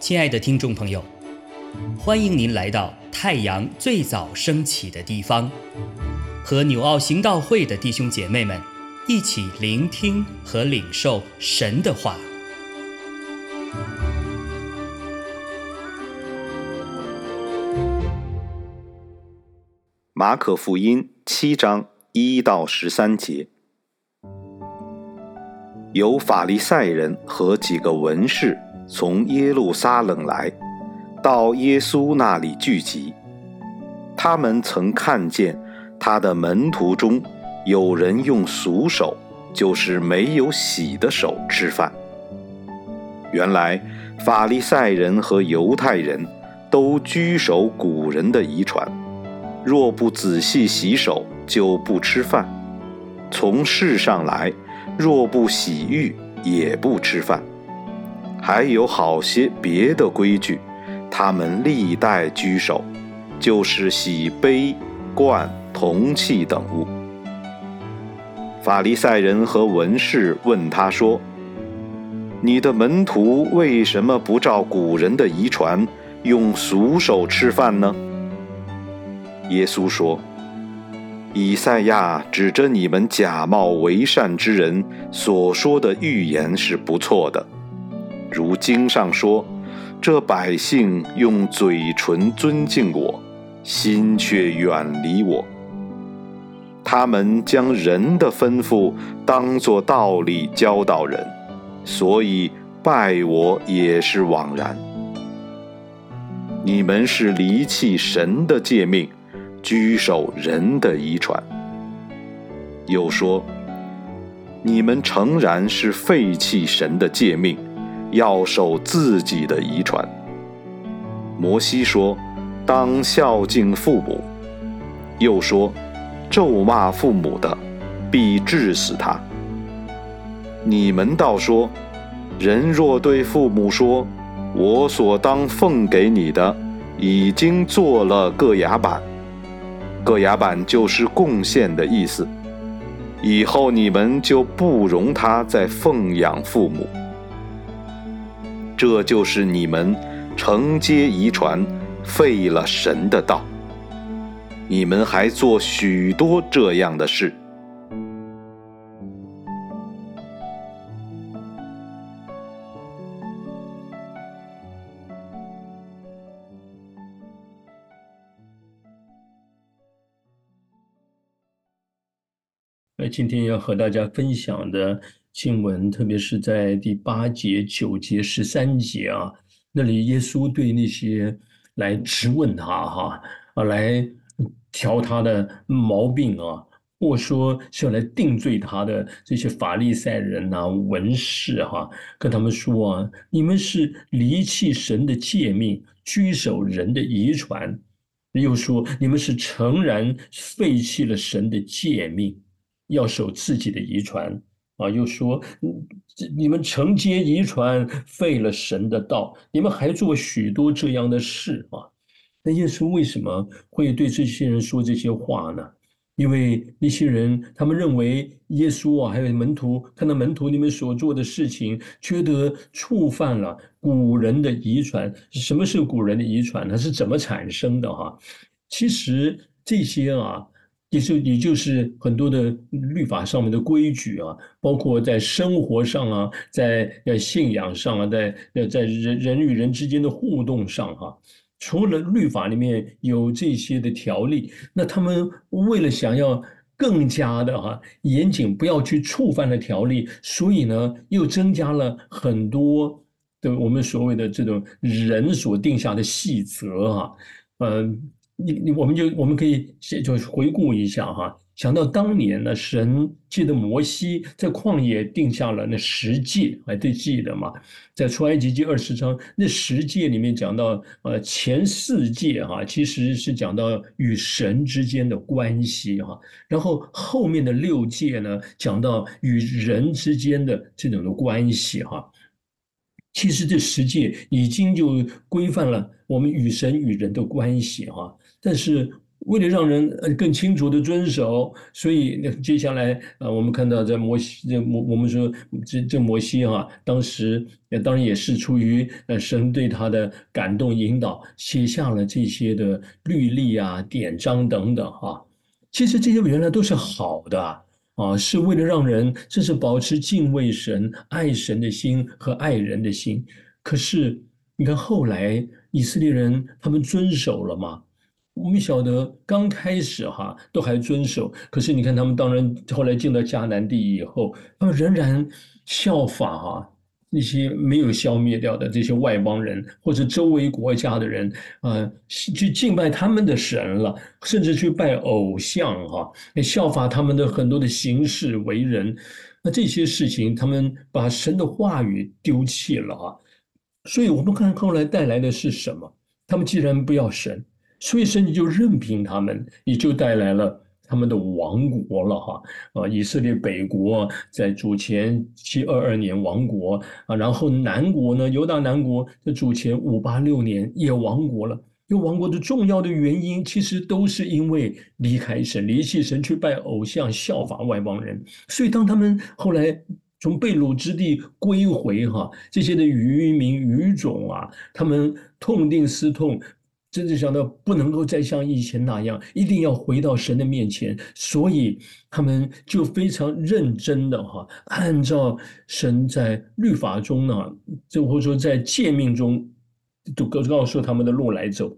亲爱的听众朋友，欢迎您来到太阳最早升起的地方，和纽奥行道会的弟兄姐妹们一起聆听和领受神的话。马可福音七章一到十三节，有法利赛人和几个文士。从耶路撒冷来到耶稣那里聚集，他们曾看见他的门徒中有人用俗手，就是没有洗的手吃饭。原来法利赛人和犹太人都居守古人的遗传，若不仔细洗手，就不吃饭；从世上来，若不洗浴，也不吃饭。还有好些别的规矩，他们历代居守，就是洗杯、罐、铜器等物。法利赛人和文士问他说：“你的门徒为什么不照古人的遗传，用俗手吃饭呢？”耶稣说：“以赛亚指着你们假冒为善之人所说的预言是不错的。”如经上说：“这百姓用嘴唇尊敬我，心却远离我。他们将人的吩咐当作道理教导人，所以拜我也是枉然。你们是离弃神的诫命，居守人的遗传。又说：你们诚然是废弃神的诫命。”要守自己的遗传。摩西说：“当孝敬父母。”又说：“咒骂父母的，必治死他。”你们倒说：“人若对父母说，我所当奉给你的，已经做了个牙板，个牙板就是贡献的意思。以后你们就不容他再奉养父母。”这就是你们承接遗传，废了神的道。你们还做许多这样的事。那今天要和大家分享的。经文，特别是在第八节、九节、十三节啊，那里耶稣对那些来质问他哈啊，来调他的毛病啊，或说是要来定罪他的这些法利赛人呐、文士哈，跟他们说啊，你们是离弃神的诫命，居守人的遗传；又说你们是诚然废弃了神的诫命，要守自己的遗传。啊，又说，你们承接遗传，废了神的道，你们还做许多这样的事啊？那耶稣为什么会对这些人说这些话呢？因为那些人他们认为耶稣啊，还有门徒看到门徒你们所做的事情，觉得触犯了古人的遗传。什么是古人的遗传？它是怎么产生的？哈，其实这些啊。也是也就是很多的律法上面的规矩啊，包括在生活上啊，在在信仰上啊，在在人人与人之间的互动上哈，除了律法里面有这些的条例，那他们为了想要更加的哈严谨，不要去触犯了条例，所以呢又增加了很多的我们所谓的这种人所定下的细则哈，嗯。你你我们就我们可以先就回顾一下哈，想到当年呢，神界的摩西在旷野定下了那十诫，还对记得吗？在出埃及记二十章那十诫里面讲到，呃，前四诫哈，其实是讲到与神之间的关系哈，然后后面的六诫呢，讲到与人之间的这种的关系哈。其实这十诫已经就规范了我们与神与人的关系哈。但是为了让人呃更清楚的遵守，所以那接下来啊，我们看到在摩西，这摩我们说这这摩西哈，当时当然也是出于呃神对他的感动引导，写下了这些的律例啊、典章等等哈。其实这些原来都是好的啊，是为了让人这是保持敬畏神、爱神的心和爱人的心。可是你看后来以色列人他们遵守了吗？我们晓得刚开始哈都还遵守，可是你看他们当然后来进到迦南地以后，他们仍然效法哈那些没有消灭掉的这些外邦人或者周围国家的人啊，去敬拜他们的神了，甚至去拜偶像哈，效法他们的很多的行事为人，那这些事情他们把神的话语丢弃了啊，所以我们看后来带来的是什么？他们既然不要神。所以神就任凭他们，也就带来了他们的亡国了哈啊！以色列北国在主前七二二年亡国啊，然后南国呢，犹大南国在主前五八六年也亡国了。因为亡国的重要的原因，其实都是因为离开神、离弃神，去拜偶像、效法外邦人。所以当他们后来从被掳之地归回哈，这些的渔民、渔种啊，他们痛定思痛。真正想到不能够再像以前那样，一定要回到神的面前，所以他们就非常认真的哈，按照神在律法中呢，就或者说在诫命中，都告告诉他们的路来走，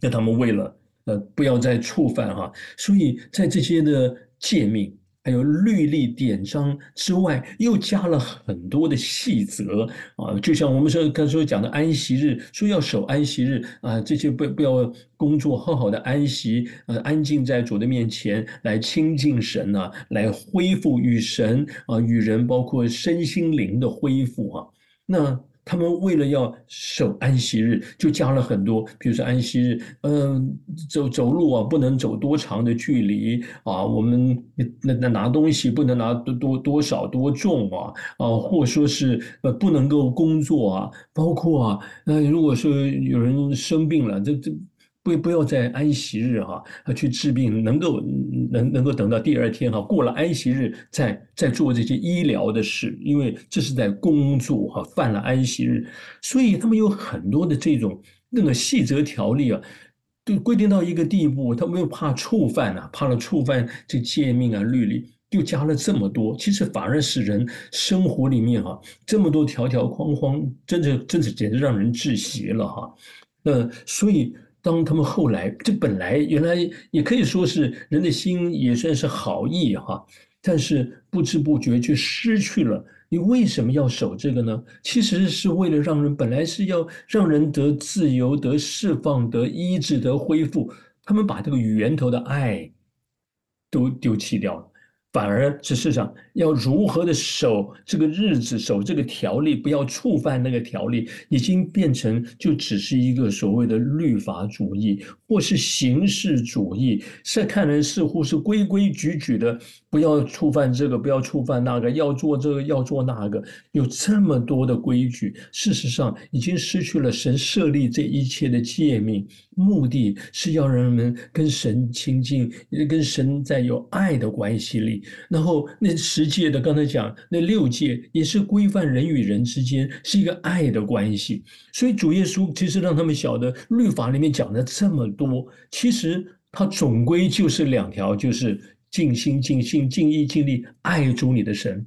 叫他们为了呃不要再触犯哈，所以在这些的诫命。还有律例典章之外，又加了很多的细则啊，就像我们说刚才讲的安息日，说要守安息日啊，这些不不要工作，好好的安息，呃，安静在主的面前来亲近神呐，来恢复与神啊与人，包括身心灵的恢复啊，那。他们为了要守安息日，就加了很多，比如说安息日，嗯，走走路啊，不能走多长的距离啊，我们那那拿东西不能拿多多多少多重啊，啊，或说是呃不能够工作啊，包括啊，那如果说有人生病了，这这。不不要在安息日哈啊去治病，能够能能够等到第二天哈过了安息日再再做这些医疗的事，因为这是在工作哈犯了安息日，所以他们有很多的这种那个细则条例啊，都规定到一个地步，他们又怕触犯啊，怕了触犯这诫命啊律例，又加了这么多，其实反而使人生活里面哈这么多条条框框，真的真的简直让人窒息了哈，那所以。当他们后来，这本来原来也可以说是人的心也算是好意哈，但是不知不觉却失去了。你为什么要守这个呢？其实是为了让人本来是要让人得自由、得释放、得医治、得恢复，他们把这个源头的爱都丢弃掉了。反而事实上，要如何的守这个日子，守这个条例，不要触犯那个条例，已经变成就只是一个所谓的律法主义，或是形式主义。是看人似乎是规规矩矩的，不要触犯这个，不要触犯那个，要做这个，要做那个，有这么多的规矩。事实上，已经失去了神设立这一切的诫命，目的是要人们跟神亲近，跟神在有爱的关系里。然后那十诫的，刚才讲那六诫也是规范人与人之间是一个爱的关系，所以主耶稣其实让他们晓得律法里面讲的这么多，其实它总归就是两条，就是尽心尽性尽意尽力爱主你的神，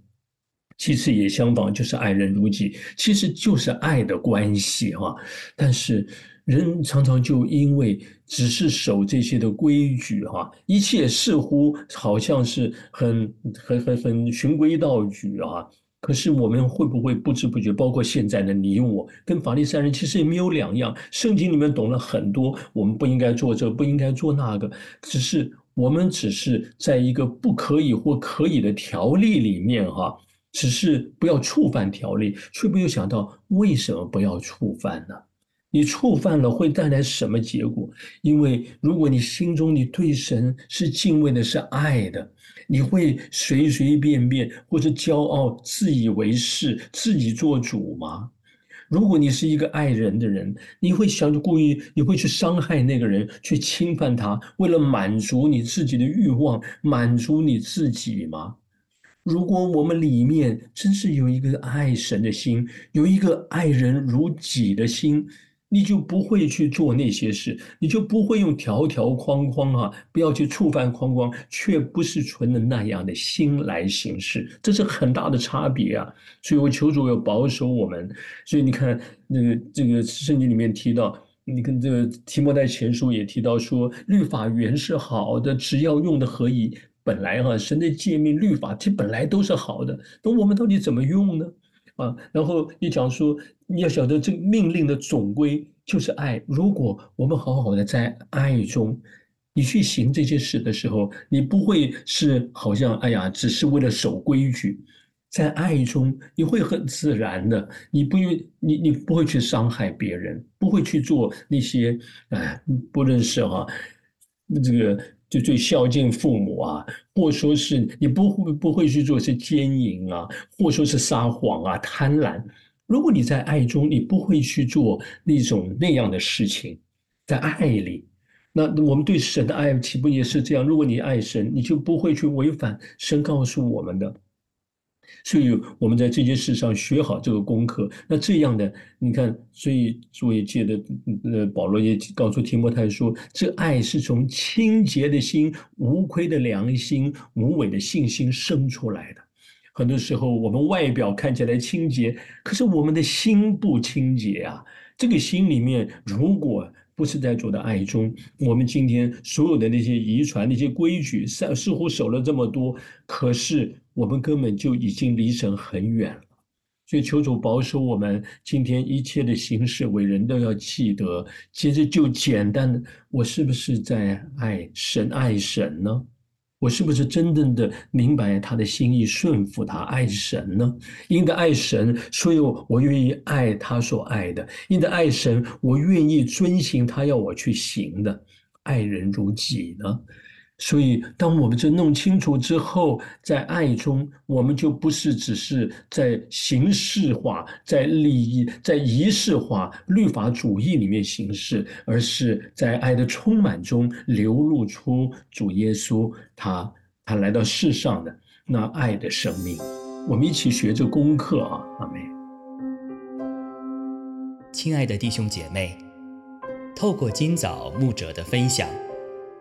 其次也相仿，就是爱人如己，其实就是爱的关系哈。但是。人常常就因为只是守这些的规矩，哈，一切似乎好像是很很很很循规蹈矩啊。可是我们会不会不知不觉，包括现在的你我，跟法利赛人其实也没有两样。圣经里面懂了很多，我们不应该做这，不应该做那个，只是我们只是在一个不可以或可以的条例里面，哈，只是不要触犯条例，却没有想到为什么不要触犯呢？你触犯了会带来什么结果？因为如果你心中你对神是敬畏的，是爱的，你会随随便便或者骄傲、自以为是、自己做主吗？如果你是一个爱人的人，你会想着故意，你会去伤害那个人，去侵犯他，为了满足你自己的欲望，满足你自己吗？如果我们里面真是有一个爱神的心，有一个爱人如己的心。你就不会去做那些事，你就不会用条条框框啊，不要去触犯框框，却不是存的那样的心来行事，这是很大的差别啊！所以我求主要保守我们。所以你看，那个这个圣经里面提到，你跟这个提摩太前书也提到说，律法原是好的，只要用的合宜。本来哈，神的诫命律法，其实本来都是好的，那我们到底怎么用呢？啊，然后一讲说，你要晓得这命令的总归就是爱。如果我们好好的在爱中，你去行这些事的时候，你不会是好像哎呀，只是为了守规矩，在爱中你会很自然的，你不用你你不会去伤害别人，不会去做那些哎，不论是哈，这个。就最孝敬父母啊，或说是你不会不会去做一些奸淫啊，或说是撒谎啊、贪婪。如果你在爱中，你不会去做那种那样的事情，在爱里，那我们对神的爱岂不也是这样？如果你爱神，你就不会去违反神告诉我们的。所以，我们在这件事上学好这个功课。那这样的，你看，所以作为借的，呃，保罗也告诉提摩太说，这爱是从清洁的心、无亏的良心、无伪的信心生出来的。很多时候，我们外表看起来清洁，可是我们的心不清洁啊。这个心里面，如果不是在主的爱中，我们今天所有的那些遗传、那些规矩，似似乎守了这么多，可是。我们根本就已经离神很远了，所以求主保守我们。今天一切的形式为人都要记得。其实就简单的，我是不是在爱神、爱神呢？我是不是真正的明白他的心意，顺服他，爱神呢？因着爱神，所以我愿意爱他所爱的；因着爱神，我愿意遵行他要我去行的，爱人如己呢？所以，当我们这弄清楚之后，在爱中，我们就不是只是在形式化、在礼仪、在仪式化、律法主义里面行事，而是在爱的充满中流露出主耶稣他他来到世上的那爱的生命。我们一起学这功课啊，阿妹。亲爱的弟兄姐妹，透过今早牧者的分享。